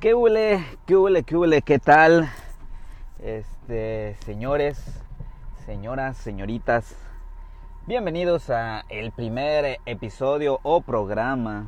¿Qué huele? ¿Qué huele? ¿Qué huele? ¿Qué tal? Este, señores, señoras, señoritas, bienvenidos a el primer episodio o programa,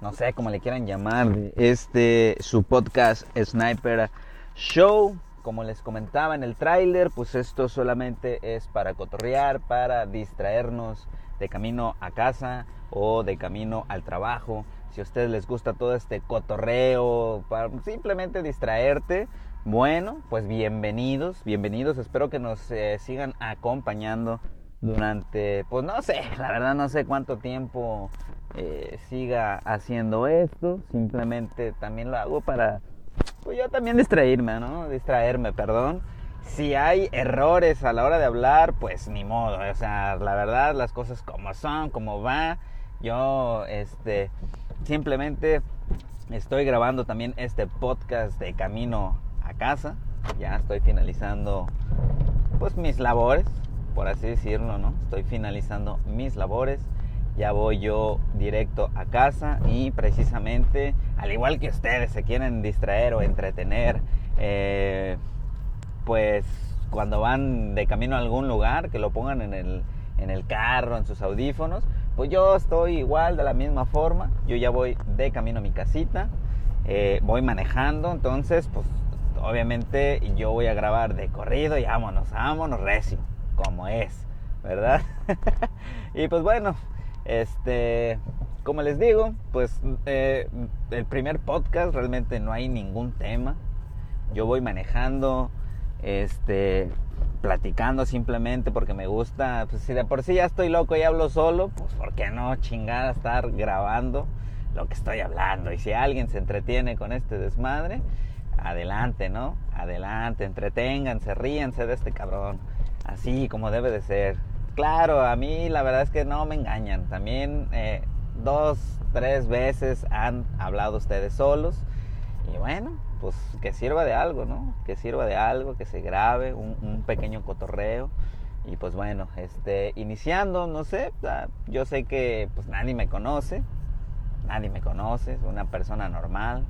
no sé cómo le quieran llamar, este su podcast Sniper Show. Como les comentaba en el tráiler, pues esto solamente es para cotorrear, para distraernos de camino a casa o de camino al trabajo si a ustedes les gusta todo este cotorreo, para simplemente distraerte, bueno, pues bienvenidos, bienvenidos. Espero que nos eh, sigan acompañando durante, pues no sé, la verdad no sé cuánto tiempo eh, siga haciendo esto. Simplemente también lo hago para, pues yo también distraerme, ¿no? Distraerme, perdón. Si hay errores a la hora de hablar, pues ni modo. O sea, la verdad, las cosas como son, como va. Yo, este, simplemente estoy grabando también este podcast de camino a casa. Ya estoy finalizando pues mis labores, por así decirlo, ¿no? Estoy finalizando mis labores. Ya voy yo directo a casa y precisamente, al igual que ustedes se quieren distraer o entretener, eh, pues cuando van de camino a algún lugar, que lo pongan en el, en el carro, en sus audífonos, pues yo estoy igual de la misma forma. Yo ya voy de camino a mi casita, eh, voy manejando, entonces pues obviamente yo voy a grabar de corrido y vámonos, vámonos recio, como es, ¿verdad? y pues bueno, este, como les digo, pues eh, el primer podcast realmente no hay ningún tema. Yo voy manejando, este, platicando simplemente porque me gusta, pues si de por sí ya estoy loco y hablo solo, pues por qué no chingada estar grabando lo que estoy hablando. Y si alguien se entretiene con este desmadre, adelante, ¿no? Adelante, entreténganse, ríanse de este cabrón, así como debe de ser. Claro, a mí la verdad es que no me engañan. También eh, dos, tres veces han hablado ustedes solos. Y bueno, pues que sirva de algo, ¿no? Que sirva de algo, que se grabe un, pequeño cotorreo. Y pues bueno, este, iniciando, no sé, yo sé que pues nadie me conoce, nadie me conoce, soy una persona normal,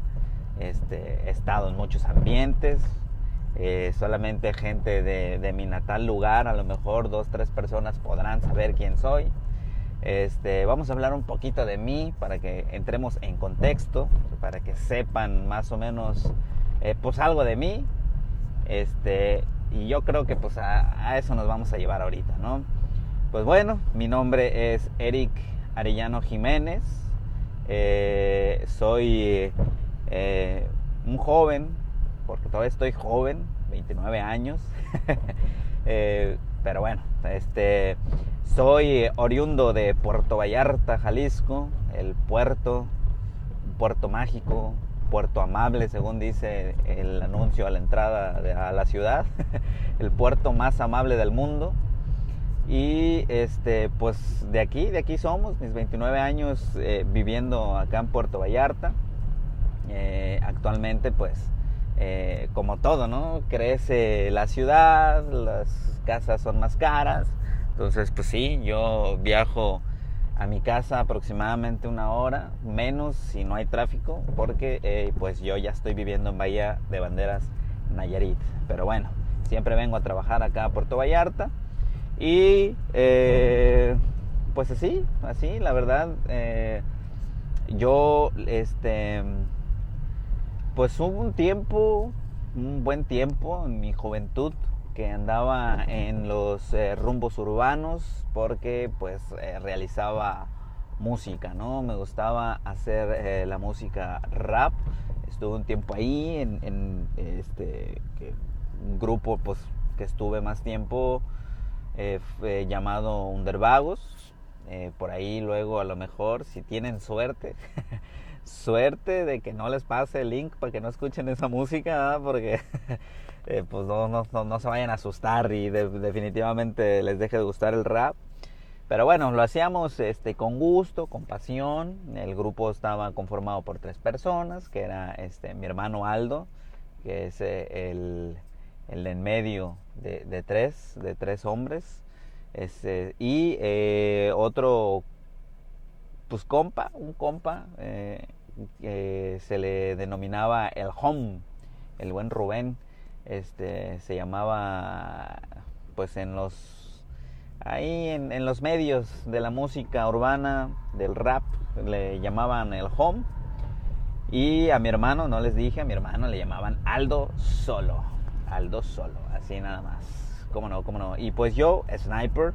este, he estado en muchos ambientes, eh, solamente gente de, de, mi natal lugar, a lo mejor dos, tres personas podrán saber quién soy. Este, vamos a hablar un poquito de mí para que entremos en contexto, para que sepan más o menos eh, pues algo de mí. Este, y yo creo que pues a, eso nos vamos a llevar ahorita, ¿no? Pues bueno, mi nombre es Eric Arellano Jiménez. Eh, soy eh, un joven, porque todavía estoy joven, 29 años. pero bueno, este soy oriundo de Puerto Vallarta, Jalisco, el puerto, puerto mágico, puerto amable, según dice el anuncio a la entrada a la ciudad, el puerto más amable del mundo. Y este, pues de aquí, de aquí somos, mis 29 años eh, viviendo acá en Puerto Vallarta. Eh, actualmente, pues, eh, como todo, ¿no? Crece la ciudad, las casas son más caras, entonces, pues sí, yo viajo a mi casa aproximadamente una hora, menos si no hay tráfico, porque eh, pues yo ya estoy viviendo en Bahía de Banderas, Nayarit. Pero bueno, siempre vengo a trabajar acá a Puerto Vallarta y eh, pues así, así, la verdad, eh, yo, este, pues hubo un tiempo, un buen tiempo en mi juventud, que andaba en los eh, rumbos urbanos porque pues eh, realizaba música, ¿no? Me gustaba hacer eh, la música rap. Estuve un tiempo ahí en, este un grupo pues que estuve más tiempo llamado Undervagos. por ahí luego a lo mejor si tienen suerte suerte de que no les pase el link para que no escuchen esa música, porque eh, pues no, no, no, se vayan a asustar y definitivamente les deje de gustar el rap. Pero bueno, lo hacíamos este, con gusto, con pasión. El grupo estaba conformado por tres personas, que era este, mi hermano Aldo, que es eh, el, el en medio de, de, tres, de tres hombres. Este, y eh, otro, pues compa, un compa, se le denominaba el home, el buen Rubén, este, se llamaba, pues en los, ahí en, los medios de la música urbana, del rap, le llamaban el home. Y a mi hermano, no les dije, a mi hermano le llamaban Aldo Solo. Aldo Solo, así nada más. ¿Cómo no? ¿Cómo no? Y pues yo, Sniper,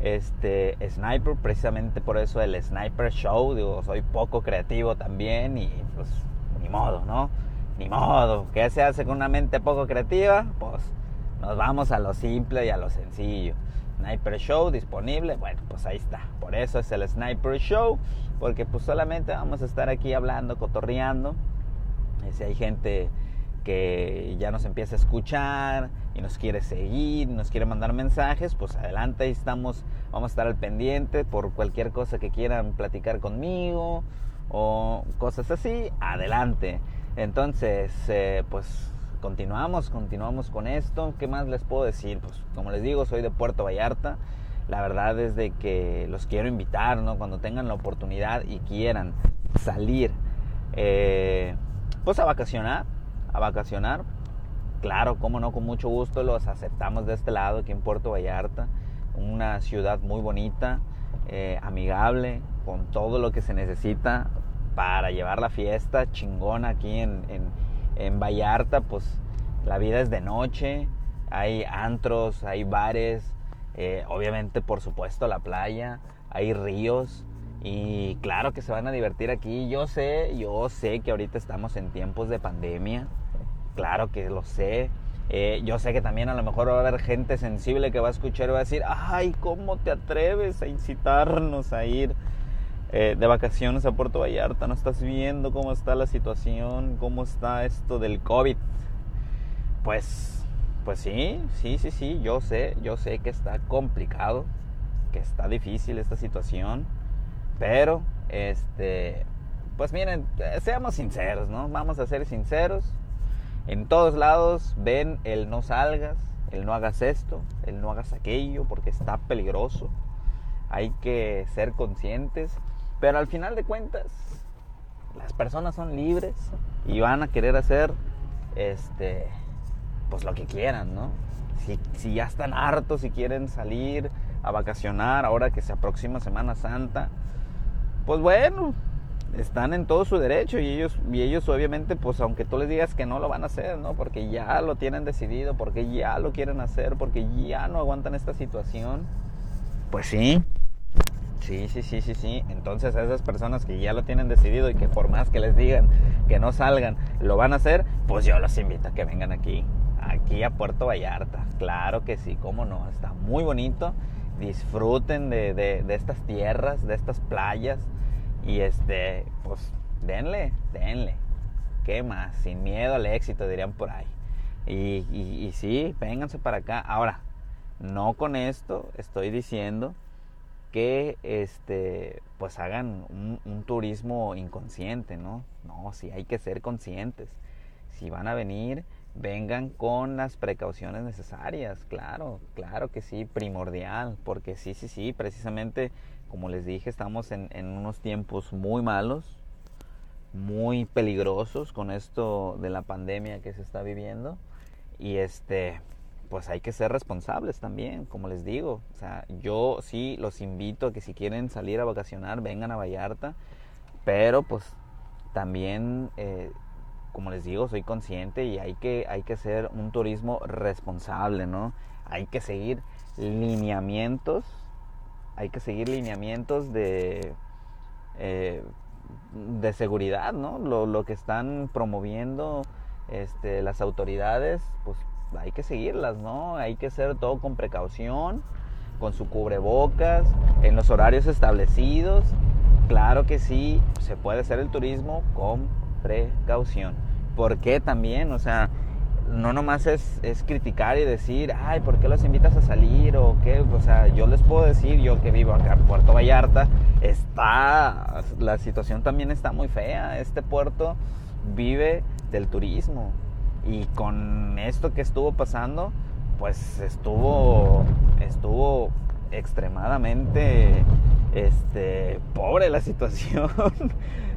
este, Sniper, precisamente por eso el Sniper Show, digo, soy poco creativo también y pues ni modo, ¿no? Ni modo, ¿qué se hace con una mente poco creativa? Pues nos vamos a lo simple y a lo sencillo. Sniper Show disponible, bueno, pues ahí está. Por eso es el Sniper Show, porque pues solamente vamos a estar aquí hablando, cotorreando. Si hay gente que ya nos empieza a escuchar y nos quiere seguir, nos quiere mandar mensajes, pues adelante, ahí estamos, vamos a estar al pendiente por cualquier cosa que quieran platicar conmigo o cosas así, adelante. Entonces, eh, pues continuamos, continuamos con esto. ¿Qué más les puedo decir? Pues como les digo, soy de Puerto Vallarta. La verdad es de que los quiero invitar, ¿no? Cuando tengan la oportunidad y quieran salir, eh, pues a vacacionar, a vacacionar. Claro, como no, con mucho gusto los aceptamos de este lado, aquí en Puerto Vallarta. Una ciudad muy bonita, eh, amigable, con todo lo que se necesita para llevar la fiesta chingona aquí en en Vallarta, pues la vida es de noche, hay antros, hay bares, eh, obviamente por supuesto la playa, hay ríos y claro que se van a divertir aquí. Yo sé, yo sé que ahorita estamos en tiempos de pandemia, claro que lo sé. Eh, yo sé que también a lo mejor va a haber gente sensible que va a escuchar y va a decir, ay, ¿cómo te atreves a incitarnos a ir? Eh, de vacaciones a Puerto Vallarta, no estás viendo cómo está la situación, cómo está esto del COVID. Pues, pues sí, sí, sí, sí, yo sé, yo sé que está complicado, que está difícil esta situación, pero, este, pues miren, seamos sinceros, ¿no? Vamos a ser sinceros. En todos lados ven el no salgas, el no hagas esto, el no hagas aquello, porque está peligroso. Hay que ser conscientes pero al final de cuentas, las personas son libres y van a querer hacer este pues lo que quieran, ¿no? Si, si ya están hartos y quieren salir a vacacionar ahora que se aproxima Semana Santa, pues bueno, están en todo su derecho y ellos, y ellos obviamente, pues aunque tú les digas que no lo van a hacer, ¿no? Porque ya lo tienen decidido, porque ya lo quieren hacer, porque ya no aguantan esta situación, pues sí, Sí, sí, sí, sí, sí. Entonces a esas personas que ya lo tienen decidido y que por más que les digan que no salgan, lo van a hacer, pues yo los invito a que vengan aquí, aquí a Puerto Vallarta. Claro que sí, cómo no, está muy bonito. Disfruten de, de, estas tierras, de estas playas y este, pues denle, denle. ¿Qué más? Sin miedo al éxito, dirían por ahí. Y, y, y sí, vénganse para acá. Ahora, no con esto estoy diciendo que este pues hagan un, turismo inconsciente, ¿no? No, sí hay que ser conscientes. Si van a venir, vengan con las precauciones necesarias, claro, claro que sí, primordial, porque sí, sí, sí, precisamente como les dije, estamos en, en unos tiempos muy malos, muy peligrosos con esto de la pandemia que se está viviendo y este pues hay que ser responsables también, como les digo. O sea, yo sí los invito a que si quieren salir a vacacionar, vengan a Vallarta, pero pues también, eh, como les digo, soy consciente y hay que, hay que hacer un turismo responsable, ¿no? Hay que seguir lineamientos, hay que seguir lineamientos de, eh, de seguridad, ¿no? Lo, lo que están promoviendo este, las autoridades, pues hay que seguirlas, ¿no? Hay que hacer todo con precaución, con su cubrebocas, en los horarios establecidos. Claro que sí, se puede hacer el turismo con precaución. ¿Por qué también? O sea, no nomás es, criticar y decir, ay, ¿por qué los invitas a salir? O qué, o sea, yo les puedo decir, yo que vivo acá en Puerto Vallarta, está, la situación también está muy fea. Este puerto vive del turismo. Y con esto que estuvo pasando, pues estuvo, estuvo extremadamente este, pobre la situación.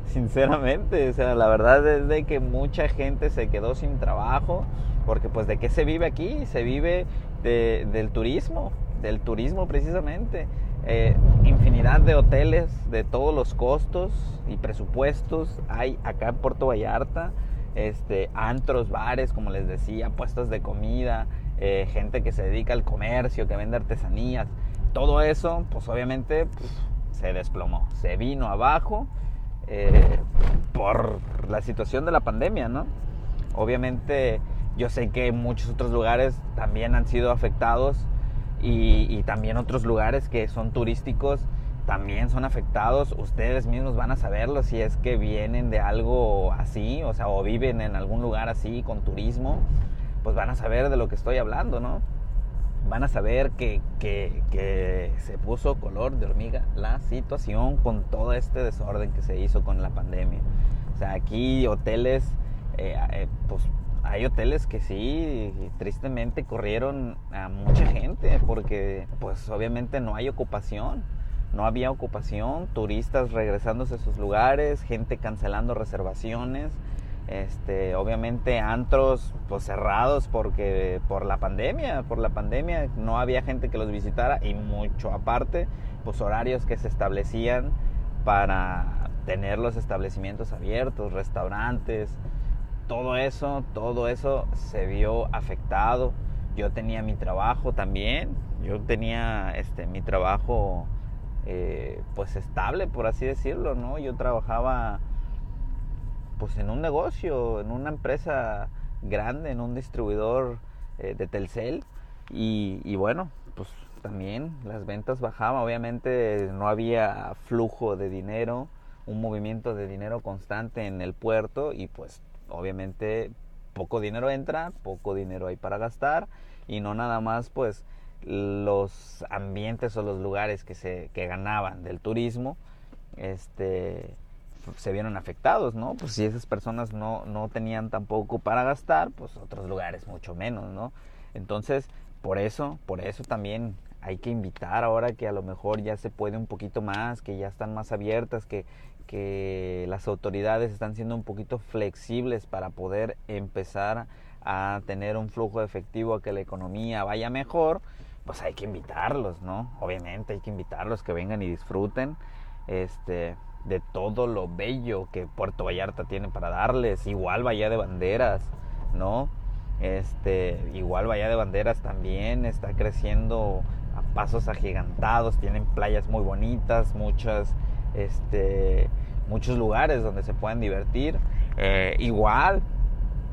sinceramente. O sea, la verdad es que mucha gente se quedó sin trabajo, porque pues de qué se vive aquí? Se vive del turismo, del turismo precisamente. Eh, infinidad de hoteles de todos los costos y presupuestos hay acá en Puerto Vallarta. Este, antros, bares, como les decía, puestos de comida, eh, gente que se dedica al comercio, que vende artesanías. Todo eso, pues obviamente pues, se desplomó, se vino abajo eh, por la situación de la pandemia, ¿no? Obviamente yo sé que muchos otros lugares también han sido afectados y, también otros lugares que son turísticos también son afectados. Ustedes mismos van a saberlo si es que vienen de algo así, o sea, o viven en algún lugar así con turismo, pues van a saber de lo que estoy hablando, ¿no? Van a saber que, que se puso color de hormiga la situación con todo este desorden que se hizo con la pandemia. O sea, aquí hoteles, eh, eh, pues hay hoteles que sí, tristemente corrieron a mucha gente porque pues obviamente no hay ocupación, no había ocupación, turistas regresándose a sus lugares, gente cancelando reservaciones, este, obviamente antros pues cerrados porque por la pandemia, por la pandemia no había gente que los visitara y mucho aparte, pues horarios que se establecían para tener los establecimientos abiertos, restaurantes, todo eso, todo eso se vio afectado. Yo tenía mi trabajo también, yo tenía este, mi trabajo eh, pues estable, por así decirlo, ¿no? Yo trabajaba pues en un negocio, en una empresa grande, en un distribuidor eh, de Telcel. Y, y bueno, pues también las ventas bajaban, obviamente no había flujo de dinero, un movimiento de dinero constante en el puerto y pues obviamente poco dinero entra, poco dinero hay para gastar. Y no nada más pues los ambientes o los lugares que se que ganaban del turismo este se vieron afectados, ¿no? Pues si esas personas no, no tenían tampoco para gastar, pues otros lugares mucho menos, ¿no? Entonces, por eso, por eso también hay que invitar ahora que a lo mejor ya se puede un poquito más, que ya están más abiertas, que, que las autoridades están siendo un poquito flexibles para poder empezar a tener un flujo efectivo, a que la economía vaya mejor, pues hay que invitarlos, ¿no? Obviamente hay que invitarlos que vengan y disfruten este, de todo lo bello que Puerto Vallarta tiene para darles, igual Bahía de Banderas, ¿no? Este, igual Bahía de Banderas también está creciendo a pasos agigantados, tienen playas muy bonitas, muchas este, muchos lugares donde se pueden divertir. Eh, igual,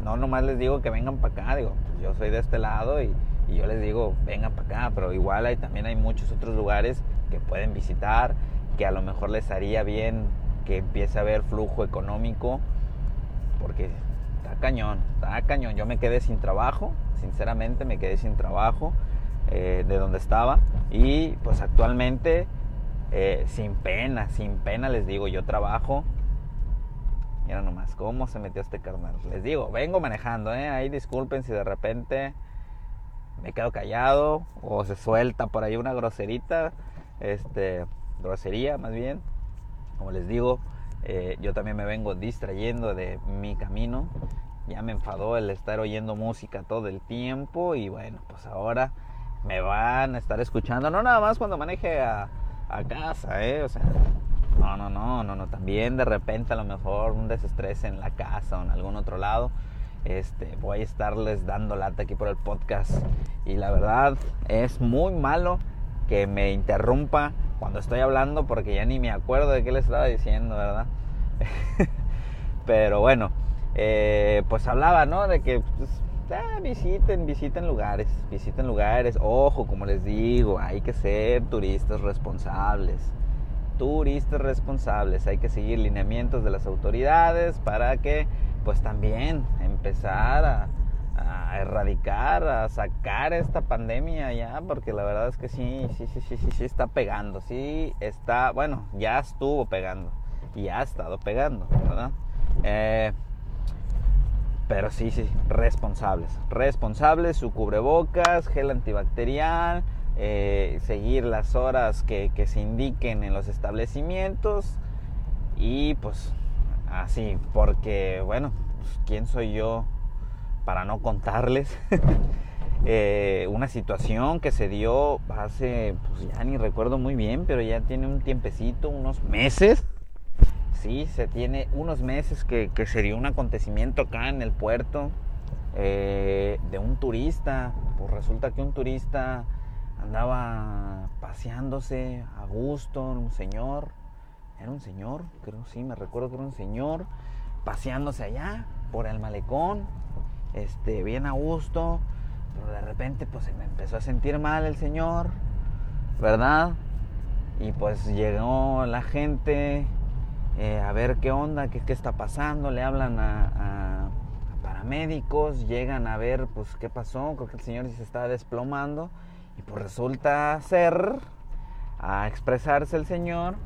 no nomás les digo que vengan para acá, digo, pues yo soy de este lado y, yo les digo, vengan para acá, pero igual hay, también hay muchos otros lugares que pueden visitar, que a lo mejor les haría bien que empiece a haber flujo económico, porque está cañón, está cañón. Yo me quedé sin trabajo, sinceramente me quedé sin trabajo eh, de donde estaba y pues actualmente eh, sin pena, sin pena les digo, yo trabajo. Mira nomás, cómo se metió este carnal. Les digo, vengo manejando, ¿eh? Ahí disculpen si de repente me quedo callado o se suelta por ahí una groserita. Este, grosería más bien. Como les digo, eh, yo también me vengo distrayendo de mi camino. Ya me enfadó el estar oyendo música todo el tiempo y bueno, pues ahora me van a estar escuchando, no nada más cuando maneje a a casa, ¿eh? O sea, no, no, no, no, no. También de repente a lo mejor un desestrés en la casa o en algún otro lado. Este, voy a estarles dando lata aquí por el podcast. Y la verdad es muy malo que me interrumpa cuando estoy hablando porque ya ni me acuerdo de qué les estaba diciendo, ¿verdad? Pero bueno, eh, pues hablaba, ¿no? De que pues, Ah, visiten, visiten lugares, visiten lugares. Ojo, como les digo, hay que ser turistas responsables. Turistas responsables, hay que seguir lineamientos de las autoridades para que pues también empezar a, erradicar, a sacar esta pandemia ya, porque la verdad es que sí, sí, sí, sí, sí, sí está pegando, sí está, bueno, ya estuvo pegando y ha estado pegando, ¿verdad? Eh, pero sí, sí, responsables. Responsables, su cubrebocas, gel antibacterial, eh, seguir las horas que, se indiquen en los establecimientos y pues así, porque bueno, pues, ¿quién soy yo para no contarles? Eh, una situación que se dio hace, pues ya ni recuerdo muy bien, pero ya tiene un tiempecito, unos meses. Sí, se tiene unos meses que, que se dio un acontecimiento acá en el puerto eh, de un turista. Pues resulta que un turista andaba paseándose a gusto, un señor, era un señor, creo sí, me recuerdo que era un señor, paseándose allá por el malecón, este, bien a gusto, pero de repente pues se me empezó a sentir mal el señor, ¿verdad? Y pues llegó la gente eh, a ver qué onda, qué, qué, está pasando, le hablan a, paramédicos, llegan a ver pues qué pasó, creo que el señor se está desplomando y pues resulta ser, a expresarse el señor,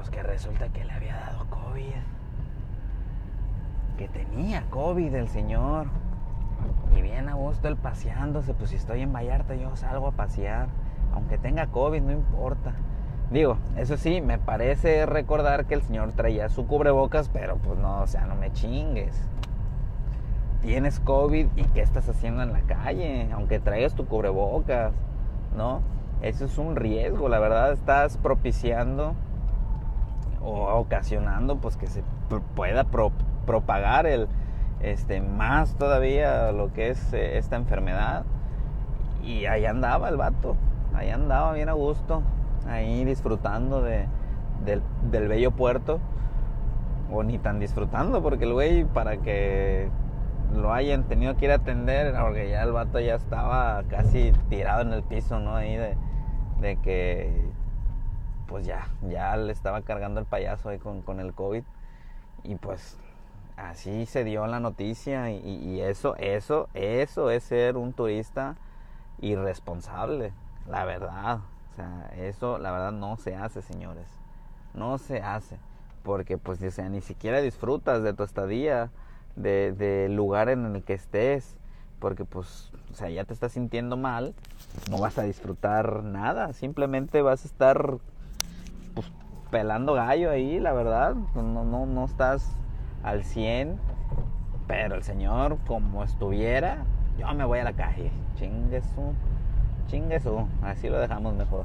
pues que resulta que le había dado COVID, que tenía COVID el señor. Y bien a gusto él paseándose, pues si estoy en Vallarta yo salgo a pasear. Aunque tenga COVID, no importa. Digo, eso sí, me parece recordar que el señor traía su cubrebocas, pero pues no, o sea, no me chingues. Tienes COVID y qué estás haciendo en la calle, aunque traigas tu cubrebocas, ¿no? Eso es un riesgo, la verdad estás propiciando o ocasionando pues que se pueda pro propagar el, este, más todavía lo que es eh, esta enfermedad. Y ahí andaba el vato, ahí andaba bien a gusto, ahí disfrutando de, del, bello puerto. O ni tan disfrutando, porque el güey, para que lo hayan tenido que ir a atender, porque ya el vato ya estaba casi tirado en el piso, ¿no? Ahí de que, pues ya, ya le estaba cargando el payaso ahí con, con el COVID. Y pues así se dio la noticia y, eso, eso, eso es ser un turista irresponsable, la verdad. O sea, eso la verdad no se hace, señores. No se hace. Porque pues, o sea, ni siquiera disfrutas de tu estadía, del de lugar en el que estés. Porque pues, o sea, ya te estás sintiendo mal, no vas a disfrutar nada. Simplemente vas a estar pues, pelando gallo ahí, la verdad. No, no, no estás al 100, pero el Señor, como estuviera, yo me voy a la calle. Chingue su, así lo dejamos mejor.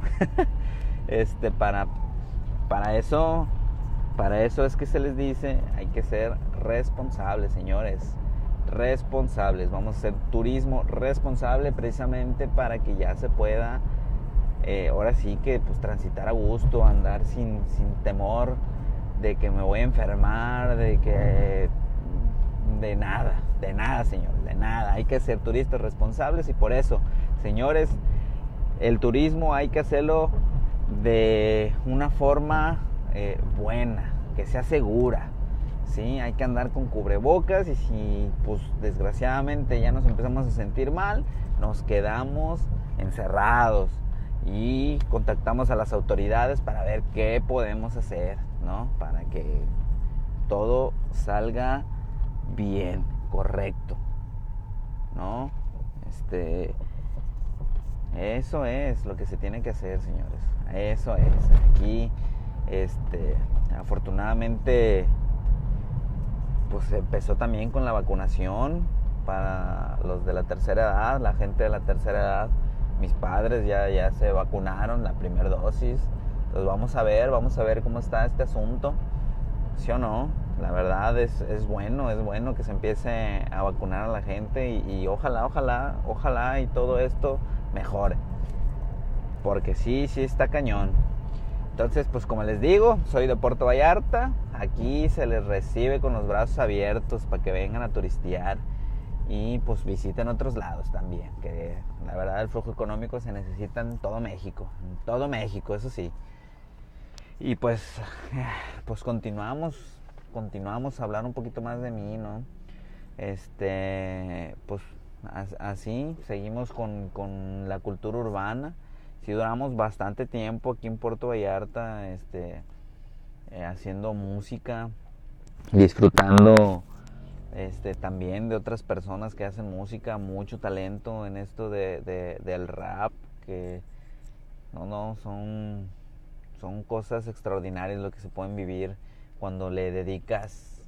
este, para, para eso, para eso es que se les dice, hay que ser responsables, señores. Responsables, vamos a hacer turismo responsable precisamente para que ya se pueda, eh, ahora sí que pues transitar a gusto, andar sin, sin temor de que me voy a enfermar, de que de nada, de nada, señores, de nada. Hay que ser turistas responsables y por eso, señores, el turismo hay que hacerlo de una forma eh, buena, que sea segura. ¿sí? Hay que andar con cubrebocas y si pues desgraciadamente ya nos empezamos a sentir mal, nos quedamos encerrados y contactamos a las autoridades para ver qué podemos hacer, ¿no? Para que todo salga bien, correcto, ¿no? Este, eso es lo que se tiene que hacer, señores. Eso es. Aquí, este, afortunadamente, pues empezó también con la vacunación para los de la tercera edad, la gente de la tercera edad mis padres ya, ya se vacunaron la primera dosis. Entonces vamos a ver, vamos a ver cómo está este asunto. ¿Sí o no? La verdad es, es bueno, es bueno que se empiece a vacunar a la gente y, ojalá, ojalá, ojalá y todo esto mejore. Porque sí, sí está cañón. Entonces, pues como les digo, soy de Puerto Vallarta. Aquí se les recibe con los brazos abiertos para que vengan a turistear y pues visiten otros lados también, que la verdad el flujo económico se necesita en todo México, en todo México, eso sí. Y pues, pues continuamos, continuamos a hablar un poquito más de mí, ¿no? Este, pues así, seguimos con, con la cultura urbana. Si duramos bastante tiempo aquí en Puerto Vallarta, este, eh, haciendo música, disfrutando este, también de otras personas que hacen música, mucho talento en esto de, de, del rap, que no, no, son, son cosas extraordinarias lo que se pueden vivir cuando le dedicas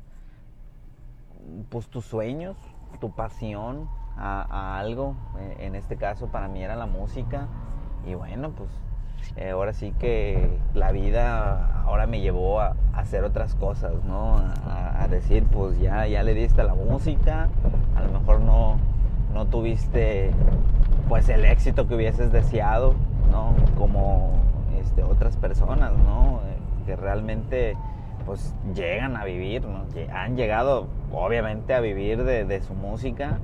pues tus sueños, tu pasión a, algo. Eh, en este caso para mí era la música. Y bueno, pues eh, ahora sí que la vida ahora me llevó a, hacer otras cosas, ¿no? A, decir, pues ya, ya le diste a la música, a lo mejor no, no tuviste pues el éxito que hubieses deseado, ¿no? Como este, otras personas, ¿no? Que realmente pues llegan a vivir, ¿no? Han llegado obviamente a vivir de, su música,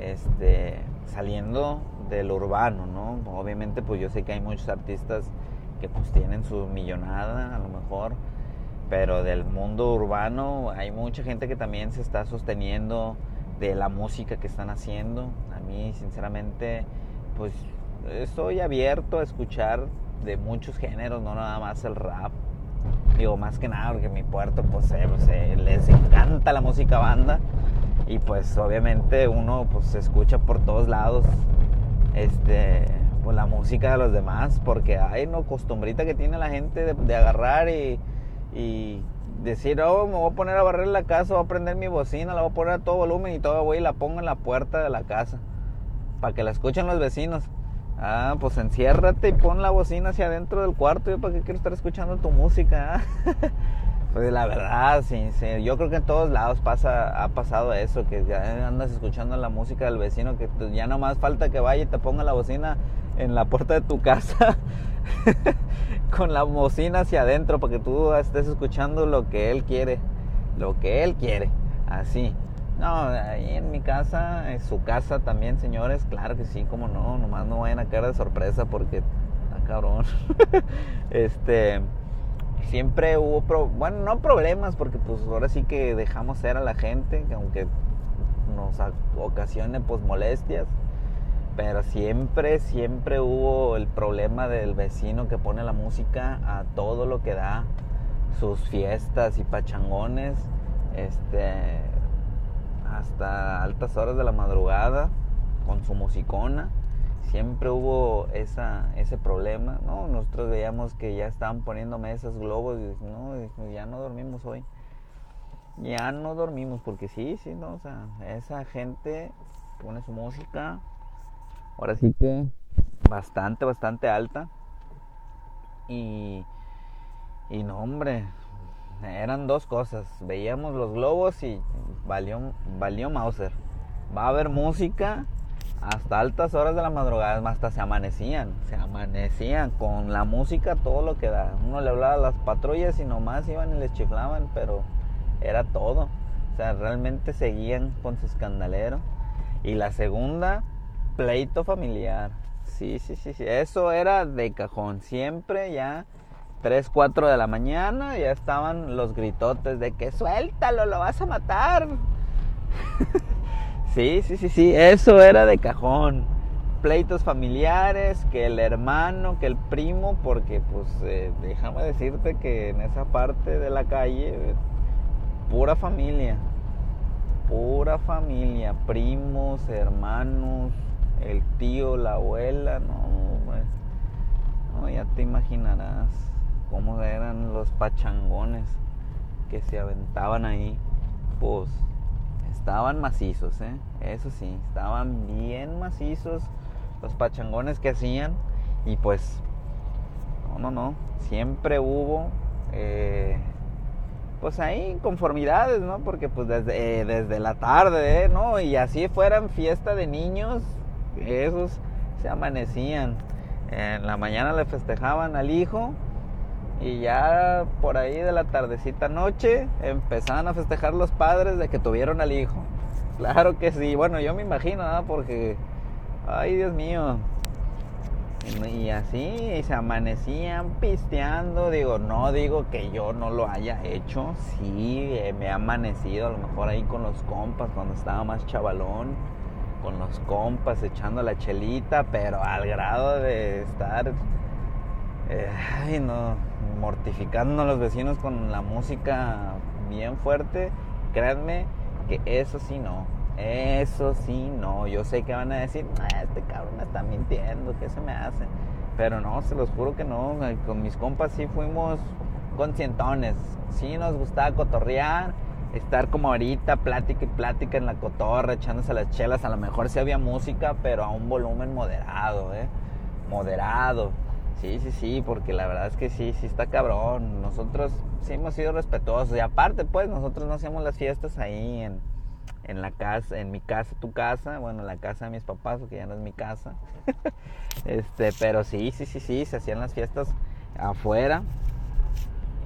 este, saliendo del urbano, ¿no? Obviamente pues yo sé que hay muchos artistas que pues tienen su millonada a lo mejor, pero del mundo urbano hay mucha gente que también se está sosteniendo de la música que están haciendo. A mí sinceramente pues estoy abierto a escuchar de muchos géneros, no nada más el rap, Digo, más que nada porque mi puerto, pues, eh, pues eh, les encanta la música banda. Y pues obviamente uno pues se escucha por todos lados este pues la música de los demás porque hay no costumbrita que tiene la gente de, agarrar y, decir oh me voy a poner a barrer la casa voy a prender mi bocina la voy a poner a todo volumen y todo voy y la pongo en la puerta de la casa para que la escuchen los vecinos Ah, pues enciérrate y pon la bocina hacia adentro del cuarto. ¿Yo para qué quiero estar escuchando tu música? pues la verdad, sí, sí. Yo creo que en todos lados pasa, ha pasado eso, que ya andas escuchando la música del vecino, que ya no más falta que vaya y te ponga la bocina en la puerta de tu casa. con la bocina hacia adentro para que tú estés escuchando lo que él quiere. Lo que él quiere. Así. No, ahí en mi casa, en su casa también, señores, claro que sí, como no, nomás no vayan a caer de sorpresa porque, ah, cabrón. este, siempre hubo, bueno, no problemas porque pues ahora sí que dejamos ser a la gente, aunque nos ocasione pues molestias, pero siempre, siempre hubo el problema del vecino que pone la música a todo lo que da, sus fiestas y pachangones, este hasta altas horas de la madrugada con su musicona. Siempre hubo esa, ese problema, ¿no? Nosotros veíamos que ya estaban poniendo mesas, globos, y no, ya no dormimos hoy. Ya no dormimos, porque sí, sí, no, o sea, esa gente pone su música, ahora sí que bastante, bastante alta. Y, y no, hombre, eran dos cosas. Veíamos los globos y valió, valió Mauser. Va a haber música hasta altas horas de la madrugada, hasta se amanecían, se amanecían con la música todo lo que da. Uno le hablaba a las patrullas y nomás iban y les chiflaban, pero era todo. O sea, realmente seguían con su escandalero. Y la segunda, pleito familiar. Sí, sí, sí, sí. Eso era de cajón. Siempre ya 3, 4 de la mañana ya estaban los gritotes de que suéltalo, lo vas a matar. sí, sí, sí, sí, eso era de cajón. Pleitos familiares, que el hermano, que el primo, porque pues eh, déjame decirte que en esa parte de la calle, pura familia, pura familia, primos, hermanos, el tío, la abuela, no, no ya te imaginarás cómo eran los pachangones que se aventaban ahí, pues estaban macizos, ¿eh? eso sí, estaban bien macizos los pachangones que hacían y pues, no, no, no, siempre hubo, eh, pues ahí conformidades, ¿no? Porque pues desde, eh, desde la tarde, ¿eh? ¿no? Y así fueran fiesta de niños, esos se amanecían. En la mañana le festejaban al hijo y ya por ahí de la tardecita noche empezaban a festejar los padres de que tuvieron al hijo. Claro que sí, bueno, yo me imagino, ¿no? Porque, ay Dios mío. Y así se amanecían pisteando. Digo, no digo que yo no lo haya hecho. Sí, eh, me ha amanecido a lo mejor ahí con los compas cuando estaba más chavalón. Con los compas echando la chelita, pero al grado de estar eh, ay, no, mortificando a los vecinos con la música bien fuerte, créanme que eso sí no. Eso sí no. Yo sé que van a decir, ah, este cabrón me está mintiendo, ¿qué se me hace? Pero no, se los juro que no. Con mis compas sí fuimos conscientones. sí nos gustaba cotorrear, estar como ahorita, plática y plática en la cotorra, echándose las chelas. A lo mejor sí había música, pero a un volumen moderado, ¿eh? Moderado. Sí, sí, sí, porque la verdad es que sí, sí está cabrón. Nosotros sí hemos sido respetuosos. Y aparte, pues, nosotros no hacíamos las fiestas ahí en, en la casa, en mi casa, tu casa, bueno, en la casa de mis papás, porque ya no es mi casa. este, pero sí, sí, sí, sí, se hacían las fiestas afuera.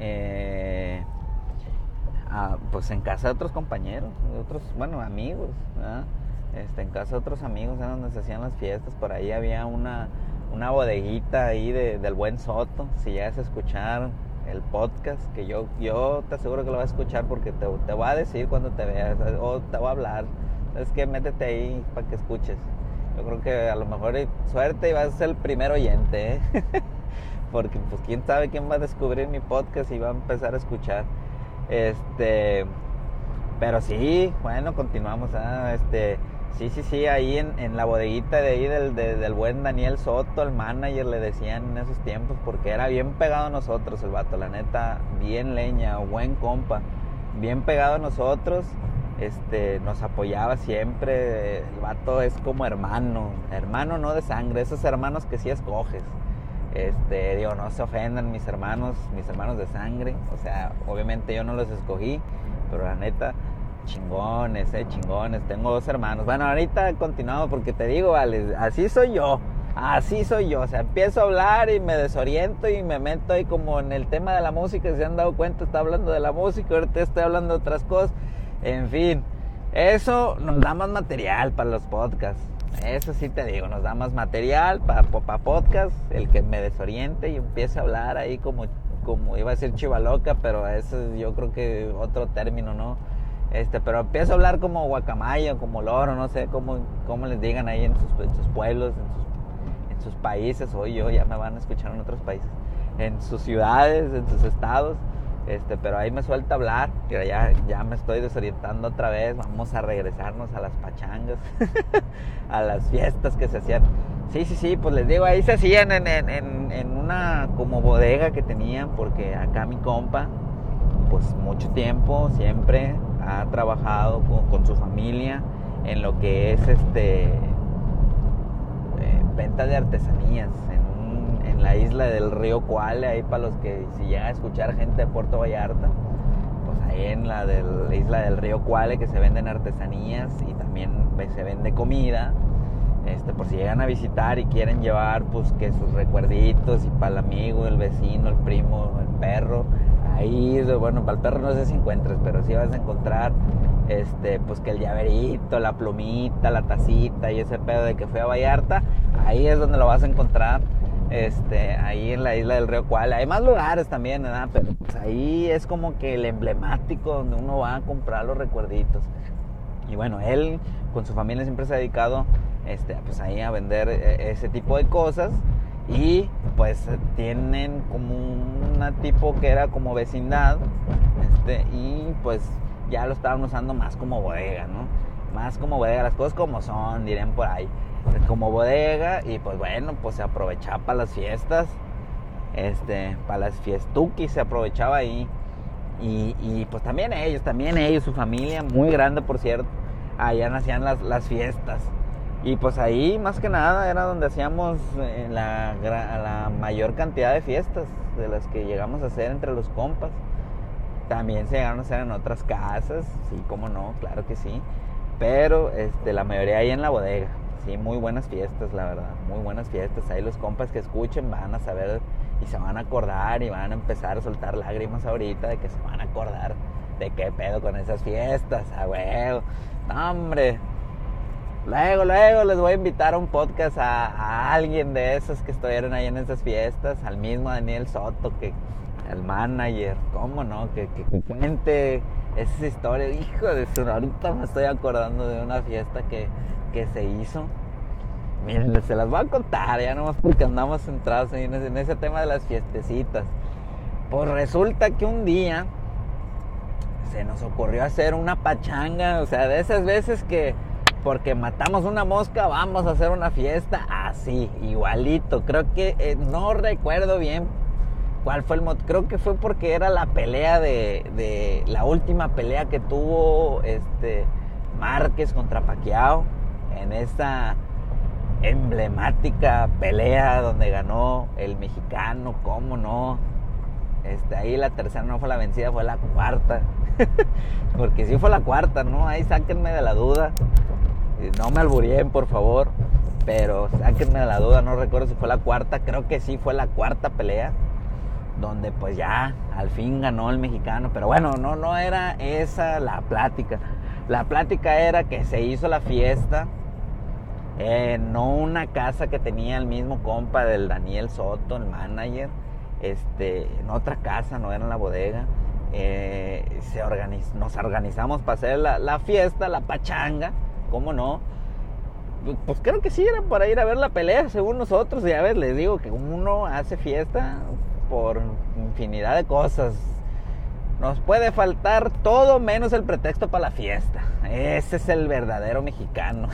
Eh, pues en casa de otros compañeros, de otros, bueno, amigos, este, en casa de otros amigos era donde se hacían las fiestas, por ahí había una, una bodeguita ahí del buen Soto, si llegas a escuchar el podcast, que yo, yo te aseguro que lo vas a escuchar porque te, te voy a decir cuando te veas, o te voy a hablar, es que métete ahí para que escuches. Yo creo que a lo mejor suerte y vas a ser el primer oyente, ¿eh? porque pues quién sabe quién va a descubrir mi podcast y va a empezar a escuchar. Este, pero sí, bueno, continuamos. ¿ah? Este, sí, sí, sí, ahí en, la bodeguita de ahí del, del, buen Daniel Soto, el manager, le decían en esos tiempos, porque era bien pegado a nosotros el vato, la neta, bien leña, buen compa, bien pegado a nosotros. Este, nos apoyaba siempre, el vato es como hermano, hermano no de sangre, esos hermanos que sí escoges. Este, digo, no se ofendan mis hermanos, mis hermanos de sangre. O sea, obviamente yo no los escogí, pero la neta, chingones, eh, chingones. Tengo dos hermanos. Bueno, ahorita continuamos porque te digo, vale, así soy yo. Así soy yo, o sea, empiezo a hablar y me desoriento y me meto ahí como en el tema de la música, si se han dado cuenta, está hablando de la música, ahorita estoy hablando de otras cosas, en fin, eso nos da más material para los podcasts. Eso sí te digo, nos da más material para podcast, el que me desoriente y empiece a hablar ahí como, como iba a decir chivaloca, pero eso yo creo que otro término, ¿no? Este, pero empiezo a hablar como guacamayo, como loro, no sé cómo, cómo les digan ahí en sus, en pueblos, en sus, en países, hoy yo ya me van a escuchar en otros países, en sus ciudades, en sus estados. Este, pero ahí me suelta hablar, ya, ya me estoy desorientando otra vez, vamos a regresarnos a las pachangas, a las fiestas que se hacían. Sí, sí, sí, pues les digo, ahí se hacían en, en, en una como bodega que tenían, porque acá mi compa, pues mucho tiempo, siempre ha trabajado con, su familia en lo que es este eh, venta de artesanías en la isla del río Cuale, ahí para los que si llega a escuchar gente de Puerto Vallarta, pues ahí en la, isla del río Cuale que se venden artesanías y también se vende comida. Este, por si llegan a visitar y quieren llevar pues que sus recuerditos y para el amigo, el vecino, el primo, el perro, ahí, bueno, para el perro no sé si encuentres, pero sí vas a encontrar este, pues que el llaverito, la plumita, la tacita y ese pedo de que fue a Vallarta, ahí es donde lo vas a encontrar este, ahí en la isla del río Cual. Hay más lugares también, ¿verdad? Pero pues ahí es como que el emblemático donde uno va a comprar los recuerditos. Y bueno, él con su familia siempre se ha dedicado este, pues ahí a vender eh, ese tipo de cosas. Y pues tienen como una tipo que era como vecindad. Este, y pues ya lo estaban usando más como bodega, ¿no? Más como bodega, las cosas como son, dirían por ahí como bodega y pues bueno, pues se aprovechaba para las fiestas, este, para las fiestuquis se aprovechaba ahí. Y, pues también ellos, también ellos, su familia, muy grande por cierto, allá nacían las, las fiestas. Y pues ahí más que nada era donde hacíamos eh, la, la mayor cantidad de fiestas de las que llegamos a hacer entre los compas. También se llegaron a hacer en otras casas, sí, cómo no, claro que sí. Pero este, la mayoría ahí en la bodega sí, muy buenas fiestas, la verdad, muy buenas fiestas. Ahí los compas que escuchen van a saber y se van a acordar y van a empezar a soltar lágrimas ahorita de que se van a acordar de qué pedo con esas fiestas, a huevo. Hombre. Luego, luego les voy a invitar a un podcast a, alguien de esos que estuvieron ahí en esas fiestas, al mismo Daniel Soto, que el manager, cómo no, que, cuente esa historia. Hijo de su, ahorita me estoy acordando de una fiesta que que se hizo. Miren, se las voy a contar, ya nomás porque andamos centrados en ese, en ese tema de las fiestecitas. Pues resulta que un día se nos ocurrió hacer una pachanga, o sea, de esas veces que porque matamos una mosca vamos a hacer una fiesta así, igualito. Creo que eh, no recuerdo bien ¿Cuál fue el motivo? Creo que fue porque era la pelea de, de, la última pelea que tuvo este Márquez contra Paquiao en esta emblemática pelea donde ganó el mexicano, cómo no. Este, ahí la tercera no fue la vencida, fue la cuarta. Porque sí fue la cuarta, ¿no? Ahí sáquenme de la duda. No me alburien, por favor. Pero sáquenme la duda, no recuerdo si fue la cuarta. Creo que sí fue la cuarta pelea. Donde pues ya al fin ganó el mexicano. Pero bueno, no, no era esa la plática. La plática era que se hizo la fiesta en una casa que tenía el mismo compa del Daniel Soto, el manager, este, en otra casa, no era en la bodega. Eh, se nos organizamos para hacer la, la, fiesta, la pachanga, ¿cómo no? Pues creo que sí, era para ir a ver la pelea, según nosotros. Ya ves, les digo que uno hace fiesta por infinidad de cosas nos puede faltar todo menos el pretexto para la fiesta. Ese es el verdadero mexicano.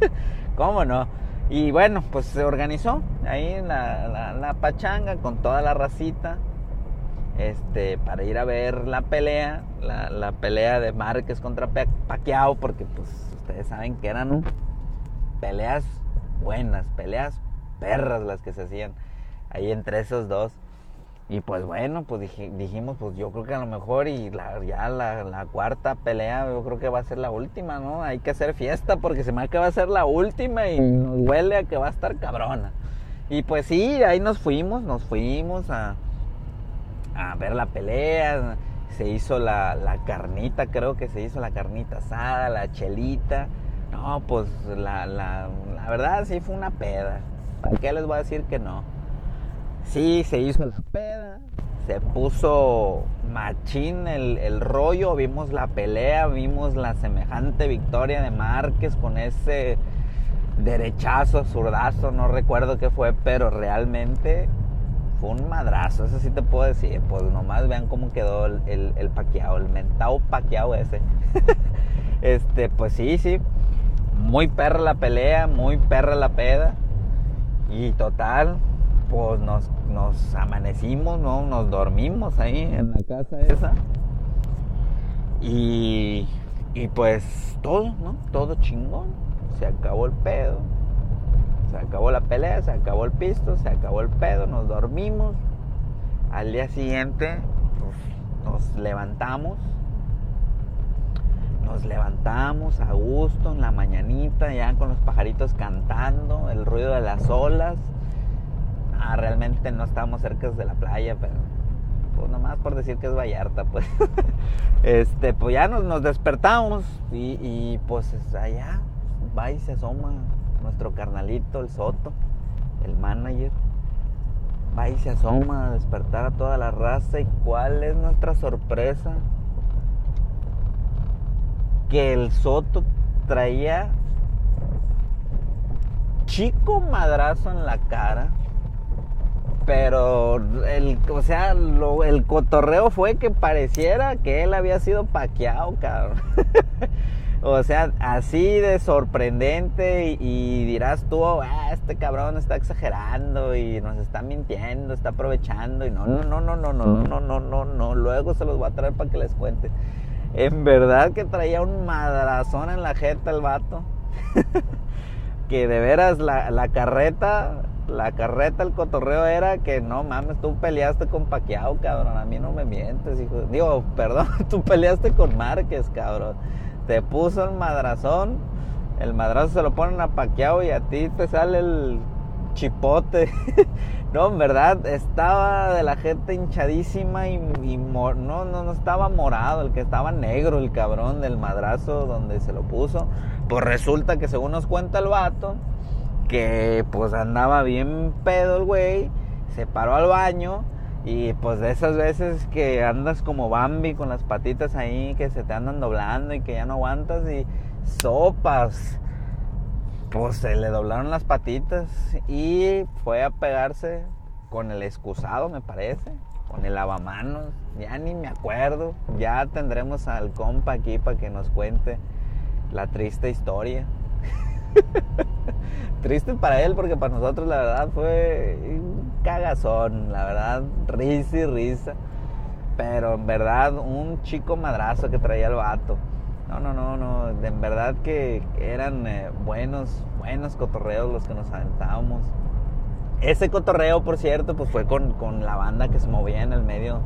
¿Cómo no? Y bueno, pues se organizó ahí la, la, pachanga con toda la racita. Este, para ir a ver la pelea, la, la pelea de Márquez contra Paquiao, porque pues ustedes saben que eran peleas buenas, peleas perras las que se hacían ahí entre esos dos. Y pues bueno, pues dijimos, pues yo creo que a lo mejor y ya la, cuarta pelea yo creo que va a ser la última, ¿no? Hay que hacer fiesta porque se me que va a ser la última y nos huele a que va a estar cabrona. Y pues sí, ahí nos fuimos, nos fuimos a ver la pelea, se hizo la, la, carnita, creo que se hizo la carnita asada, la chelita. No, pues la, la, la verdad sí fue una peda. ¿Para qué les voy a decir que no? Sí, se hizo la peda, se puso machín el, rollo, vimos la pelea, vimos la semejante victoria de Márquez con ese derechazo, zurdazo, no recuerdo qué fue, pero realmente fue un madrazo, eso sí te puedo decir, pues nomás vean cómo quedó el, el, el paqueado, el mentao paqueado ese. este, pues sí, sí, muy perra la pelea, muy perra la peda, y total, pues nos, nos amanecimos, ¿no? Nos dormimos ahí en la casa esa. Y, y pues todo, ¿no? Todo chingón. Se acabó el pedo. Se acabó la pelea, se acabó el pisto, se acabó el pedo, nos dormimos. Al día siguiente nos levantamos. Nos levantamos a gusto en la mañanita, ya con los pajaritos cantando, el ruido de las olas Ah, realmente no estábamos cerca de la playa, pero pues nomás por decir que es Vallarta, pues. este, pues ya nos, despertamos y, pues allá va y se asoma nuestro carnalito, el Soto, el manager. Va y se asoma a despertar a toda la raza. ¿Y cuál es nuestra sorpresa? Que el Soto traía chico madrazo en la cara pero el, o sea, el cotorreo fue que pareciera que él había sido paqueado, cabrón. o sea, así de sorprendente y, dirás tú, ah, este cabrón está exagerando y nos está mintiendo, está aprovechando y no, no, no, no, no, no, no, no, no, no, luego se los voy a traer para que les cuente. En verdad que traía un madrazón en la jeta el vato. que de veras la, la carreta la carreta, el cotorreo era que no mames, tú peleaste con Paquiao, cabrón. A mí no me mientes, hijo. Digo, perdón, tú peleaste con Márquez, cabrón. Te puso el madrazón. El madrazo se lo ponen a Paquiao y a ti te sale el chipote. no, en verdad, estaba de la gente hinchadísima y, no, no, no estaba morado, el que estaba negro, el cabrón del madrazo donde se lo puso. Pues resulta que según nos cuenta el vato que pues andaba bien pedo el güey, se paró al baño y pues de esas veces que andas como Bambi con las patitas ahí que se te andan doblando y que ya no aguantas y sopas. Pues se le doblaron las patitas y fue a pegarse con el excusado, me parece, con el lavamanos, ya ni me acuerdo. Ya tendremos al compa aquí para que nos cuente la triste historia. Triste para él porque para nosotros la verdad fue cagazón, la verdad, risa y risa. Pero en verdad un chico madrazo que traía el vato. No, no, no, no, en verdad que eran eh, buenos, buenos cotorreos los que nos aventábamos. Ese cotorreo, por cierto, pues fue con, con la banda que se movía en el medio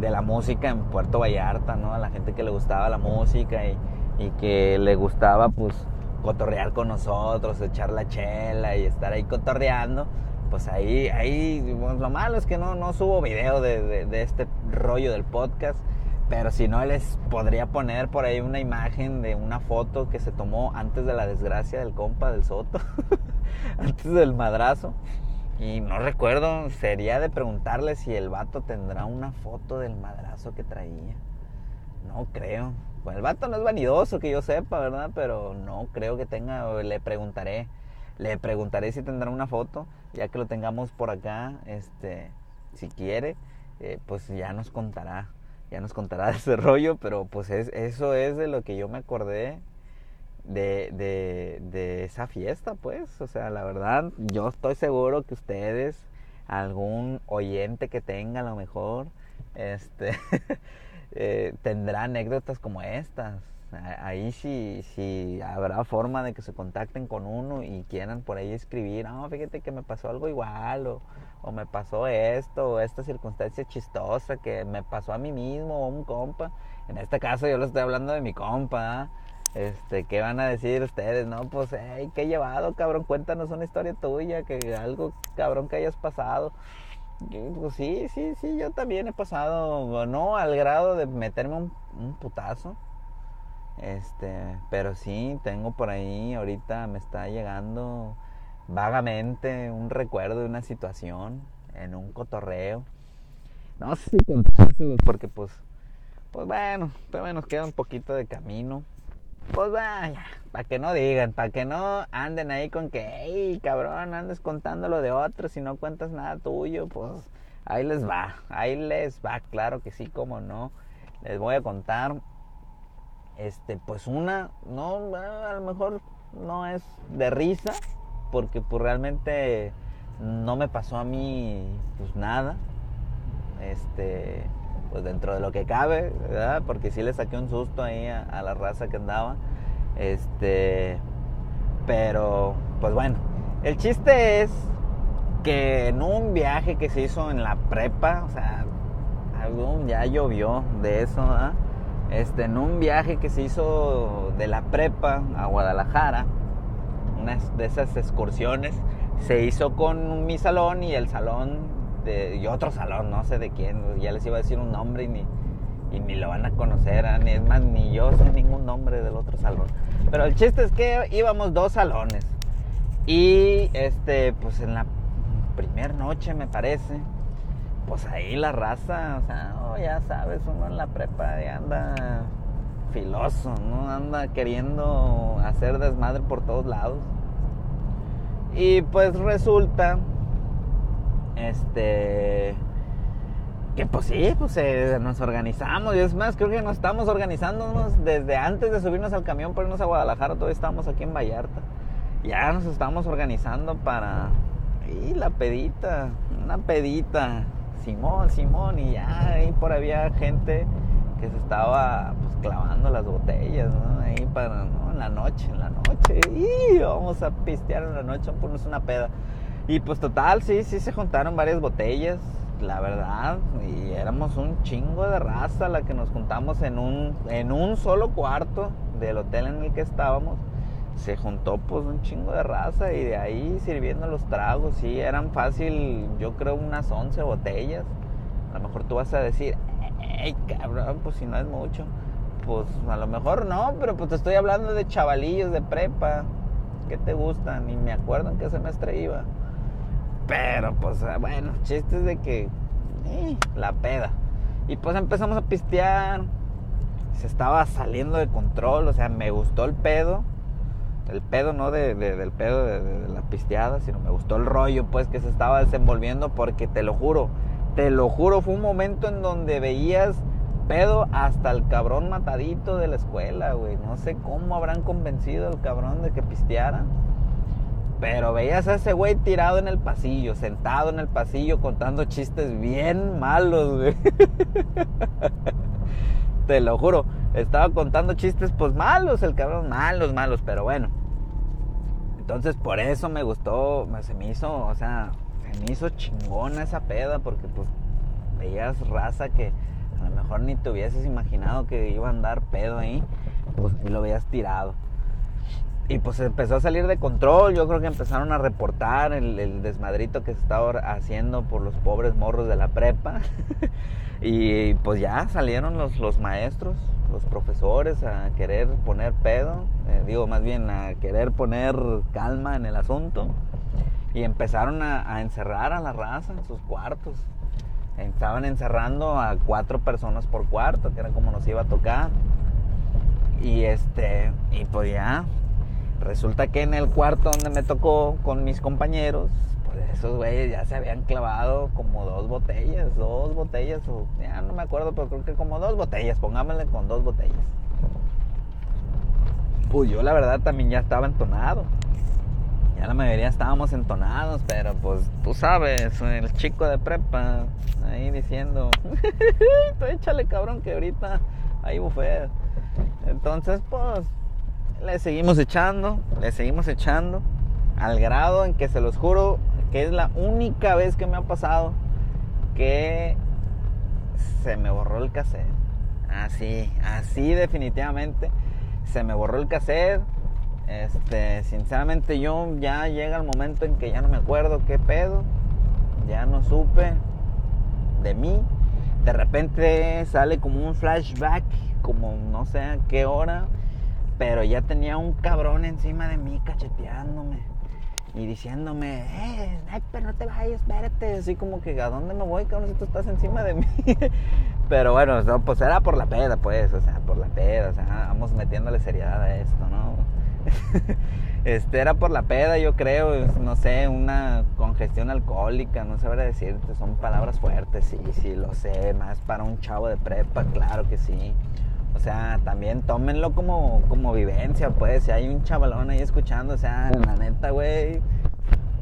de la música en Puerto Vallarta, ¿no? A la gente que le gustaba la música y, y que le gustaba, pues, cotorrear con nosotros, echar la chela y estar ahí cotorreando. Pues ahí, ahí, pues, lo malo es que no, no subo video de, de, este rollo del podcast. Pero si no, les podría poner por ahí una imagen de una foto que se tomó antes de la desgracia del compa del Soto, antes del madrazo. Y no recuerdo, sería de preguntarle si el vato tendrá una foto del madrazo que traía. No creo. Pues el vato no es vanidoso, que yo sepa, ¿verdad? Pero no creo que tenga, le preguntaré. Le preguntaré si tendrá una foto, ya que lo tengamos por acá, este, si quiere, eh, pues ya nos contará, ya nos contará de ese rollo, pero pues es, eso es de lo que yo me acordé de, de, de esa fiesta, pues. O sea, la verdad, yo estoy seguro que ustedes, algún oyente que tenga a lo mejor, este, eh, tendrá anécdotas como estas. Ahí sí, sí habrá forma de que se contacten con uno y quieran por ahí escribir, no, fíjate que me pasó algo igual, o, me pasó esto, o esta circunstancia chistosa que me pasó a mí mismo, o un compa. En este caso yo le estoy hablando de mi compa, este, ¿qué van a decir ustedes? No, pues, hey, ¿qué llevado, cabrón? Cuéntanos una historia tuya, que algo, cabrón, que hayas pasado. pues sí, sí, sí, yo también he pasado, no al grado de meterme un putazo, este, pero sí, tengo por ahí, ahorita me está llegando vagamente un recuerdo de una situación en un cotorreo. No sé si contárselos porque pues, pues bueno, nos queda un poquito de camino pues vaya, para que no digan, para que no anden ahí con que, hey, cabrón, andes contando lo de otros y no cuentas nada tuyo, pues ahí les va, ahí les va, claro que sí, como no. Les voy a contar, este, pues una, no, a lo mejor no es de risa, porque pues realmente no me pasó a mí, pues nada, este pues dentro de lo que cabe, ¿verdad? Porque sí le saqué un susto ahí a, la raza que andaba. Este, pero, pues bueno, el chiste es que en un viaje que se hizo en la prepa, o sea, ya llovió de eso, ¿verdad? Este, en un viaje que se hizo de la prepa a Guadalajara, una de esas excursiones, se hizo con mi salón y el salón y otro salón, no sé de quién, ya les iba a decir un nombre y ni, y ni lo van a conocer, ¿eh? es más, ni yo sé ningún nombre del otro salón. Pero el chiste es que íbamos dos salones y este, pues en la primera noche me parece, pues ahí la raza, o sea, ya sabes, uno en la prepa ya anda filoso, ¿no? Anda queriendo hacer desmadre por todos lados. Y pues resulta este. Que pues sí, pues eh, nos organizamos. Y es más, creo que nos estamos organizándonos desde antes de subirnos al camión para irnos a Guadalajara. Todavía estamos aquí en Vallarta. Ya nos estamos organizando para. Y la pedita, una pedita. Simón, Simón. Y ya ahí por había gente que se estaba pues clavando las botellas, ¿no? Ahí para, ¿no? En la noche, en la noche. Y vamos a pistear en la noche, vamos a ponernos una peda. Y pues total, sí, sí se juntaron varias botellas, la verdad. Y éramos un chingo de raza la que nos juntamos en un, en un solo cuarto del hotel en el que estábamos. Se juntó pues un chingo de raza y de ahí sirviendo los tragos, sí, eran fácil, yo creo unas 11 botellas. A lo mejor tú vas a decir, ¡ey, cabrón! Pues si no es mucho. Pues a lo mejor no, pero pues te estoy hablando de chavalillos de prepa. ¿Qué te gustan? Ni me acuerdo en qué semestre iba. Pero pues ah, bueno, chistes de que eh, la peda. Y pues empezamos a pistear. Se estaba saliendo de control, o sea, me gustó el pedo. El pedo no de, del pedo de, de, la pisteada, sino me gustó el rollo pues que se estaba desenvolviendo porque te lo juro, te lo juro, fue un momento en donde veías pedo hasta el cabrón matadito de la escuela, güey. No sé cómo habrán convencido al cabrón de que pisteara Pero veías a ese güey tirado en el pasillo, sentado en el pasillo contando chistes bien malos, güey. Te lo juro, estaba contando chistes pues malos, el cabrón, malos, malos, pero bueno. Entonces por eso me gustó, se me hizo, o sea, se me hizo chingona esa peda porque pues veías raza que a lo mejor ni te hubieses imaginado que iba a andar pedo ahí, pues y lo veías tirado. Y pues empezó a salir de control, yo creo que empezaron a reportar el, desmadrito que se estaba haciendo por los pobres morros de la prepa. y pues ya salieron los, los maestros, los profesores a querer poner pedo, eh, digo más bien a querer poner calma en el asunto. Y empezaron a, a encerrar a la raza en sus cuartos. Estaban encerrando a cuatro personas por cuarto, que era como nos iba a tocar. Y este, y pues ya, resulta que en el cuarto donde me tocó con mis compañeros, esos güeyes ya se habían clavado como dos botellas, dos botellas, o ya no me acuerdo, pero creo que como dos botellas, pongámosle con dos botellas. Pues yo la verdad también ya estaba entonado. Ya la mayoría estábamos entonados, pero pues tú sabes, el chico de prepa ahí diciendo, échale cabrón que ahorita hay buffet. Entonces pues le seguimos echando, le seguimos echando, al grado en que se los juro que es la única vez que me ha pasado que se me borró el cassette. Así, así definitivamente. Se me borró el cassette este, sinceramente yo ya llega el momento en que ya no me acuerdo qué pedo, ya no supe de mí. De repente sale como un flashback, como no sé a qué hora, pero ya tenía un cabrón encima de mí cacheteándome y diciéndome, eh, sniper, no te vayas, espérate. Así como que, ¿a dónde me voy, cabrón, si tú estás encima de mí? pero bueno, pues era por la peda, pues, o sea, por la peda, o sea, vamos metiéndole seriedad a esto, ¿no? este era por la peda, yo creo, no sé, una congestión alcohólica, no sabré decirte, son palabras fuertes, sí, sí, lo sé, más para un chavo de prepa, claro que sí. Sea, también tómenlo como, como vivencia, pues, si hay un chavalón ahí escuchando, o sea, la neta, güey,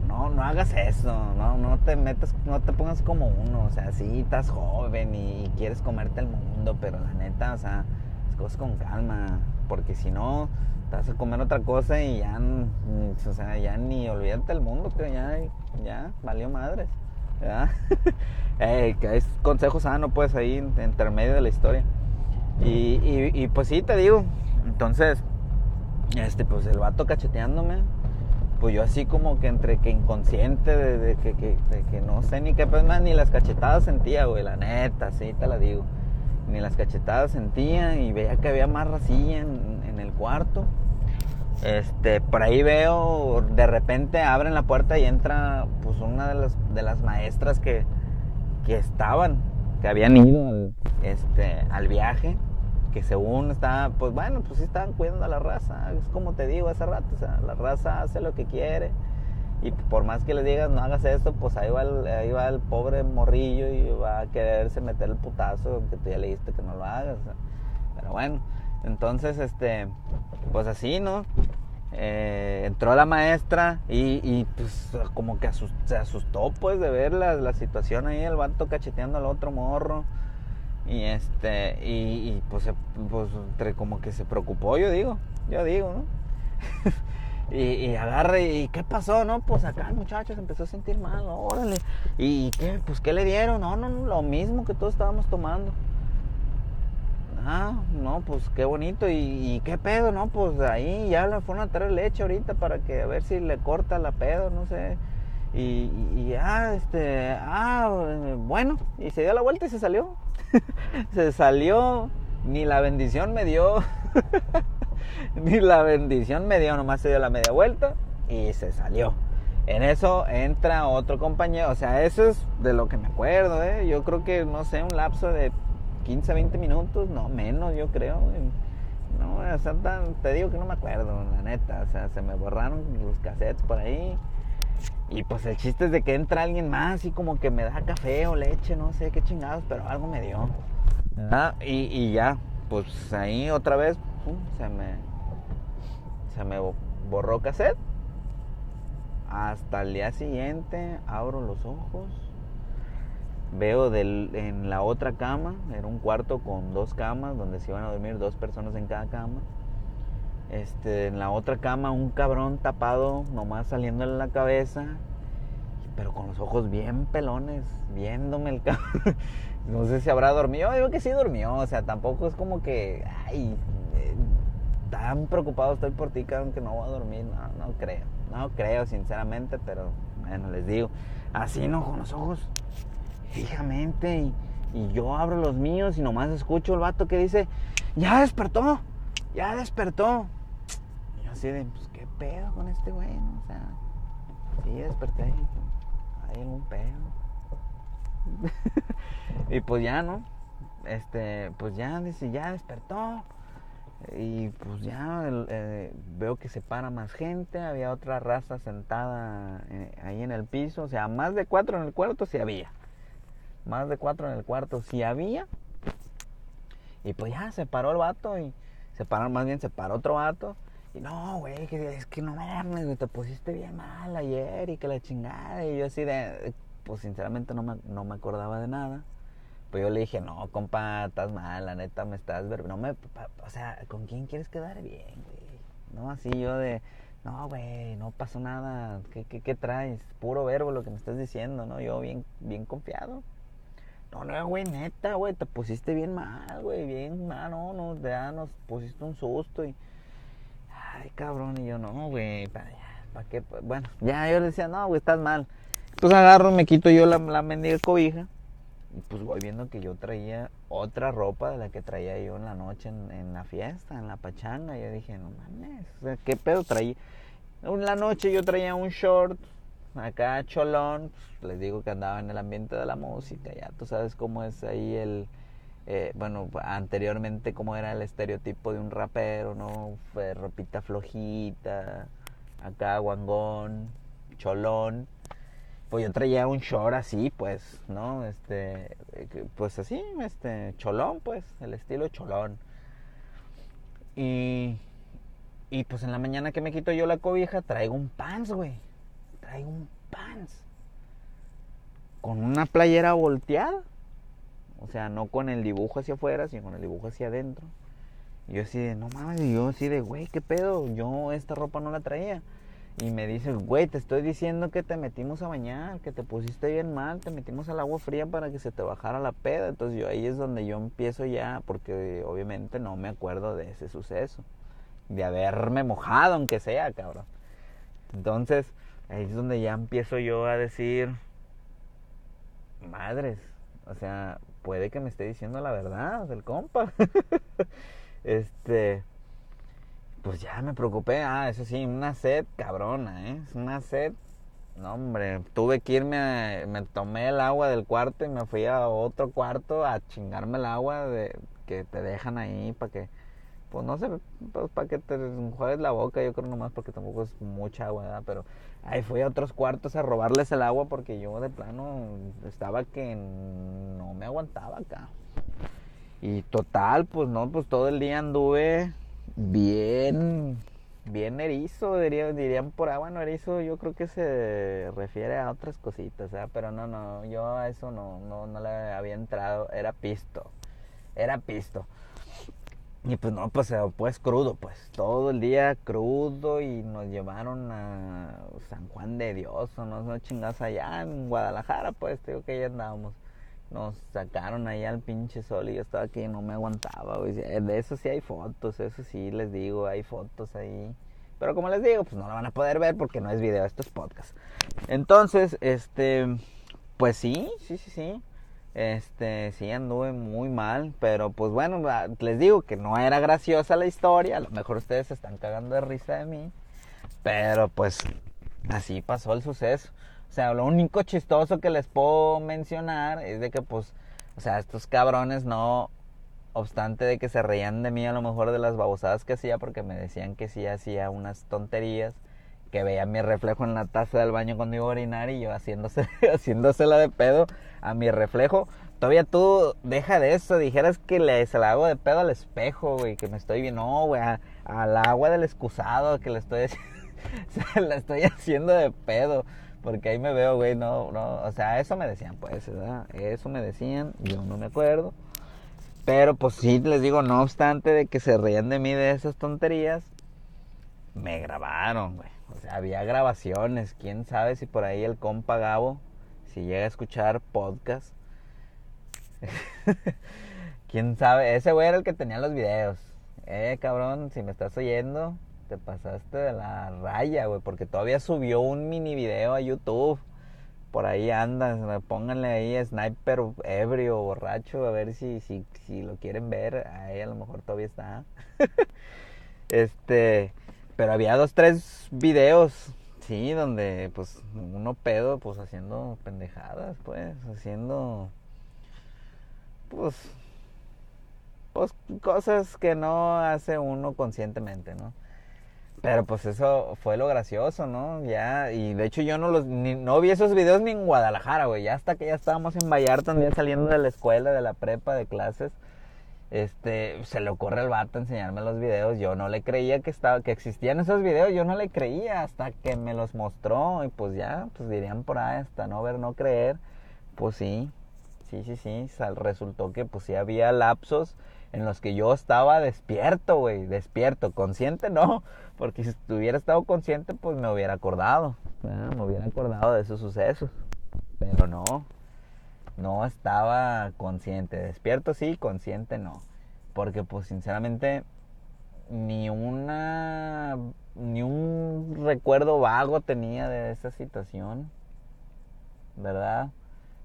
no, no hagas eso, no, no te metas, no te pongas como uno, o sea, sí, estás joven y quieres comerte el mundo, pero la neta, o sea, las cosas con calma, porque si no, te vas a comer otra cosa y ya, o sea, ya ni olvídate del mundo, que ya, ya valió madres. ¿verdad? que es consejo sano, pues ahí entre medio de la historia. Y, pues sí, te digo. Entonces, este, pues el vato cacheteándome. Pues yo así como que entre que inconsciente de, que, de que, no sé ni qué, pues más ni las cachetadas sentía, güey, la neta, sí te la digo. Ni las cachetadas sentía y veía que había más racilla en, en el cuarto. Este, por ahí veo, de repente abren la puerta y entra pues una de las, de las maestras que, que estaban, que habían ido al, este, al viaje, que según está, pues bueno, pues sí estaban cuidando a la raza, es como te digo hace rato, o sea, la raza hace lo que quiere y por más que le digas no hagas esto, pues ahí va el, ahí va el pobre morrillo y va a quererse meter el putazo, aunque tú ya le dijiste que no lo hagas, pero bueno. Entonces, este, pues así, ¿no? Eh, entró la maestra y, y pues como que se asustó pues de ver la, la, situación ahí, el vato cacheteando al otro morro. Y este, y, pues, pues entre como que se preocupó, yo digo, yo digo, ¿no? y, y, agarre, ¿y qué pasó? No, pues acá el muchacho se empezó a sentir mal, órale. ¿Y qué? Pues qué le dieron? No, no, no, lo mismo que todos estábamos tomando. Ah, no, pues qué bonito. ¿Y, qué pedo? No, pues ahí ya le fueron a traer leche ahorita para que a ver si le corta la pedo, no sé. Y, y, ah, este, ah, bueno, y se dio la vuelta y se salió. se salió, ni la bendición me dio. ni la bendición me dio, nomás se dio la media vuelta y se salió. En eso entra otro compañero, o sea, eso es de lo que me acuerdo, ¿eh? Yo creo que, no sé, un lapso de 15, 20 minutos, no menos, yo creo. No, o sea, te digo que no me acuerdo, la neta. O sea, se me borraron los cassettes por ahí. Y pues el chiste es de que entra alguien más y como que me da café o leche, no sé qué chingados, pero algo me dio. Ah, y, y, ya, pues ahí otra vez se me se me borró cassette. hasta el día siguiente abro los ojos, veo del, en la otra cama, era un cuarto con dos camas donde se iban a dormir dos personas en cada cama. Este, en la otra cama un cabrón tapado, nomás saliéndole la cabeza, pero con los ojos bien pelones, viéndome el cabrón. no sé si habrá dormido, digo que sí durmió, o sea, tampoco es como que, eh, tan preocupado estoy por ti, cabrón, que no voy a dormir, no, no creo. No creo, sinceramente, pero bueno, les digo, así no, con los ojos fijamente. Y, y yo abro los míos y nomás escucho el vato que dice, ya despertó, ya despertó. Así pues qué pedo con este güey. O sea, sí, desperté, hay algún pedo. y pues ya, ¿no? Este, pues ya dice, ya despertó. Y pues ya eh, veo que se para más gente, había otra raza sentada eh, ahí en el piso, o sea, más de cuatro en el cuarto sí había. Más de cuatro en el cuarto sí había. Y pues ya se paró el vato y se paró, más bien se paró otro vato. Y no, güey, es que no mames, te pusiste bien mal ayer y que la chingada. Y yo así de, pues sinceramente no me, no me acordaba de nada. Pues yo le dije, no, compa, estás mal, la neta me estás... No me... O sea, ¿con quién quieres quedar bien, güey? No, así yo de... No, güey, no pasó nada. ¿Qué, qué, qué traes? Puro verbo lo que me estás diciendo, ¿no? Yo bien, bien confiado. No, no, güey, neta, güey, te pusiste bien mal, güey, bien mal, no, no, ya nos pusiste un susto y... Ay, cabrón, y yo, no, güey, ¿para pa qué? Bueno, ya yo le decía, no, güey, estás mal. Entonces agarro, me quito yo la, la mendiga cobija pues voy viendo que yo traía otra ropa de la que traía yo en la noche en, la fiesta, en la pachanga. Y yo dije, no mames, o sea, ¿qué pedo traía? En la noche yo traía un short, acá cholón, pues, les digo que andaba en el ambiente de la música, ya tú sabes cómo es ahí el... Eh, bueno, anteriormente cómo era el estereotipo de un rapero, ¿no? Fue ropita flojita, acá guangón, cholón pues yo traía un short así, pues, ¿no? Este, pues así, este, cholón, pues, el estilo cholón. Y, y pues en la mañana que me quito yo la cobija, traigo un pants, güey. Traigo un pants. Con una playera volteada. O sea, no con el dibujo hacia afuera, sino con el dibujo hacia adentro. Y yo así de, no mames, y yo así de, güey, ¿qué pedo? Yo esta ropa no la traía. Y me dice, güey, te estoy diciendo que te metimos a bañar, que te pusiste bien mal, te metimos al agua fría para que se te bajara la peda. Entonces yo ahí es donde yo empiezo ya, porque obviamente no me acuerdo de ese suceso, de haberme mojado, aunque sea, cabrón. Entonces ahí es donde ya empiezo yo a decir, madres, o sea, puede que me esté diciendo la verdad el compa. este pues ya me preocupé. Ah, eso sí, una sed cabrona, ¿eh? Una sed. No, hombre, tuve que irme, me tomé el agua del cuarto y me fui a otro cuarto a chingarme el agua de, que te dejan ahí para que, pues no sé, pues para que te enjuagues la boca, yo creo nomás porque tampoco es mucha agua, ¿verdad? Pero ahí fui a otros cuartos a robarles el agua porque yo de plano estaba que no me aguantaba acá. Y total, pues no, pues todo el día anduve bien, bien erizo, dirían, dirían por agua, bueno, erizo yo creo que se refiere a otras cositas, pero no, no, yo a eso no, no, no le había entrado, era pisto, era pisto. Y pues no, pues, pues crudo, pues todo el día crudo y nos llevaron a San Juan de Dios o no, no chingas allá en Guadalajara, pues digo que ya andábamos nos sacaron ahí al pinche sol y yo estaba aquí y no me aguantaba. De eso sí hay fotos, eso sí les digo, hay fotos ahí. Pero como les digo, pues no lo van a poder ver porque no es video, esto es podcast. Entonces, este, pues sí, sí, sí, sí. Este, sí anduve muy mal, pero pues bueno, les digo que no era graciosa la historia, a lo mejor ustedes se están cagando de risa de mí, pero pues así pasó el suceso. O sea, lo único chistoso que les puedo mencionar es de que, pues, o sea, estos cabrones no, obstante de que se reían de mí a lo mejor de las babosadas que hacía, porque me decían que sí hacía unas tonterías, que veía mi reflejo en la taza del baño cuando iba a orinar y yo haciéndose, haciéndosela de pedo a mi reflejo. Todavía tú, deja de eso, dijeras que le, se la hago de pedo al espejo, güey, que me estoy bien, no, güey, al agua del excusado, que le estoy se estoy haciendo de pedo. Porque ahí me veo, güey, no, no, o sea, eso me decían, pues, ¿verdad? Eso me decían, yo no me acuerdo. Pero pues sí, les digo, no obstante de que se reían de mí de esas tonterías, me grabaron, güey. O sea, había grabaciones. Quién sabe si por ahí el compa Gabo, si llega a escuchar podcast. Quién sabe, ese güey era el que tenía los videos. Eh, cabrón, si me estás oyendo, te pasaste de la raya, güey, porque todavía subió un mini video a YouTube. Por ahí anda, pónganle ahí sniper ebrio, borracho, a ver si, si, si lo quieren ver. Ahí a lo mejor todavía está. este, pero había dos, tres videos, sí, donde pues uno pedo, pues haciendo pendejadas, pues, haciendo, pues, pues cosas que no hace uno conscientemente, ¿no? Pero pues eso fue lo gracioso, ¿no? Ya, y de hecho yo no los, no vi esos videos ni en Guadalajara, güey. Ya hasta que ya estábamos en Vallarta, ya saliendo de la escuela, de la prepa, de clases, este, se le ocurre al vato enseñarme los videos. Yo no le creía que estaba, que existían esos videos, yo no le creía hasta que me los mostró. Y pues ya, pues dirían por ahí, hasta no ver, no creer. Pues sí, sí, sí, sí. Resultó que pues sí había lapsos en los que yo estaba despierto, güey, despierto, consciente no, porque si hubiera estado consciente, pues me hubiera acordado, me hubiera acordado de esos sucesos, pero no, no estaba consciente, despierto sí, consciente no, porque pues sinceramente ni una, ni un recuerdo vago tenía de esa situación, ¿verdad?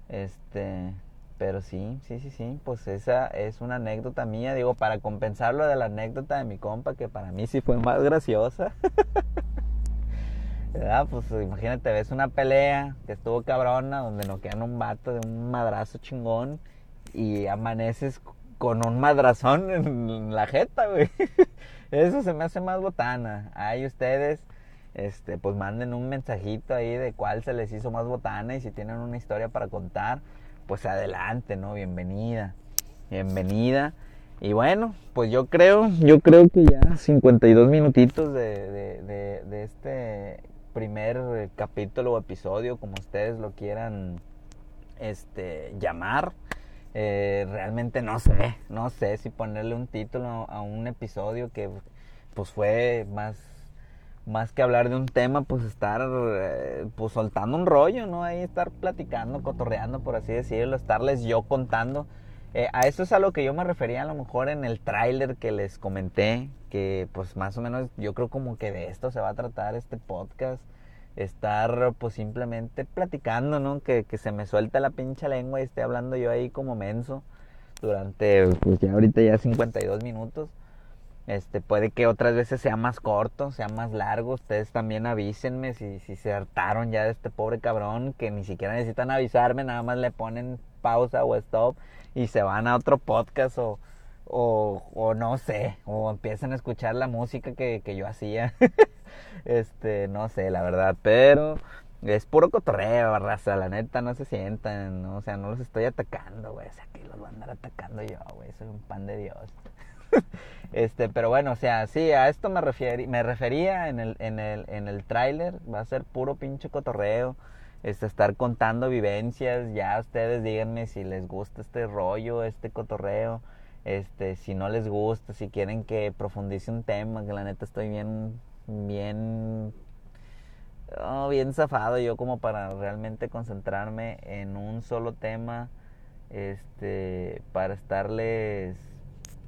Este, pero sí, sí, sí, sí, pues esa es una anécdota mía, digo, para compensarlo de la anécdota de mi compa, que para mí sí fue más graciosa. Pues imagínate, ves una pelea que estuvo cabrona, donde no quedan un vato de un madrazo chingón y amaneces con un madrazón en la jeta, güey. Eso se me hace más botana. Ahí ustedes, este, pues manden un mensajito ahí de cuál se les hizo más botana y si tienen una historia para contar pues adelante, ¿no? Bienvenida, bienvenida. Y bueno, pues yo creo, yo creo que ya 52 minutitos de, de, de, este primer capítulo o episodio, como ustedes lo quieran este, llamar. Eh, realmente no sé, no sé si ponerle un título a un episodio que pues fue más más que hablar de un tema, pues estar eh, pues soltando un rollo, ¿no? Ahí estar platicando, cotorreando, por así decirlo, estarles yo contando. Eh, a eso es a lo que yo me refería a lo mejor en el tráiler que les comenté, que pues más o menos yo creo como que de esto se va a tratar este podcast. Estar pues simplemente platicando, ¿no? Que, que se me suelta la pincha lengua y esté hablando yo ahí como menso durante pues ya ahorita ya 52 minutos. Este, puede que otras veces sea más corto, sea más largo. Ustedes también avísenme si, si se hartaron ya de este pobre cabrón, que ni siquiera necesitan avisarme, nada más le ponen pausa o stop y se van a otro podcast o, o, no sé, o empiezan a escuchar la música que, que yo hacía. este, no sé, la verdad, pero es puro cotorreo, raza, la neta, no se sientan, o sea, no los estoy atacando, güey, o sea, que los voy a andar atacando yo, güey, soy un pan de Dios. este, pero bueno, o sea, sí, a esto me, refieri, me refería en el, en el, en el tráiler, va a ser puro pinche cotorreo, este, estar contando vivencias, ya ustedes díganme si les gusta este rollo, este cotorreo, este, si no les gusta, si quieren que profundice un tema, que la neta estoy bien, bien, oh, bien zafado yo como para realmente concentrarme en un solo tema, este, para estarles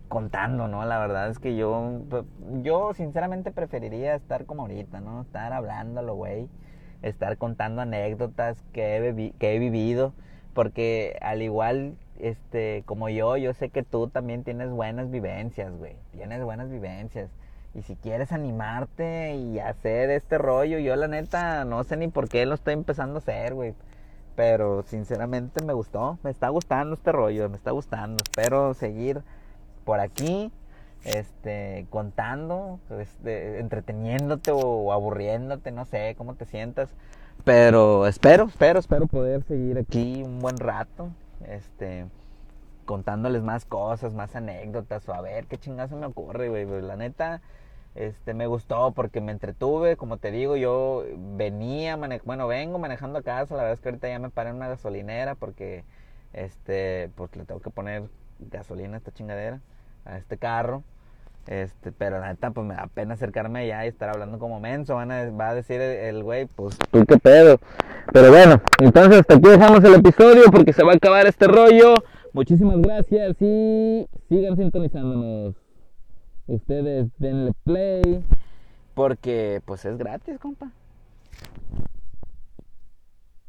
contando, ¿no? La verdad es que yo, yo sinceramente preferiría estar como ahorita, ¿no? Estar hablándolo, güey. Estar contando anécdotas que he, que he vivido. Porque al igual, este, como yo, yo sé que tú también tienes buenas vivencias, güey. Tienes buenas vivencias. Y si quieres animarte y hacer este rollo, yo la neta no sé ni por qué lo estoy empezando a hacer, güey. Pero sinceramente me gustó, me está gustando este rollo, me está gustando. Espero seguir por aquí, este, contando, este, entreteniéndote o aburriéndote, no sé cómo te sientas. Pero espero, espero, espero poder seguir aquí un buen rato, este, contándoles más cosas, más anécdotas, o a ver qué chingazo me ocurre, güey. La neta, Este, me gustó porque me entretuve, como te digo, yo venía, bueno, vengo manejando a casa, la verdad es que ahorita ya me paré en una gasolinera porque, este, pues le tengo que poner gasolina a esta chingadera, a este carro. Este, pero la neta, pues me da pena acercarme allá y estar hablando como menso. Van a, va a decir el güey, pues tú qué pedo. Pero bueno, entonces hasta aquí dejamos el episodio porque se va a acabar este rollo. Muchísimas gracias y sigan sintonizándonos. Ustedes denle play porque pues es gratis, compa.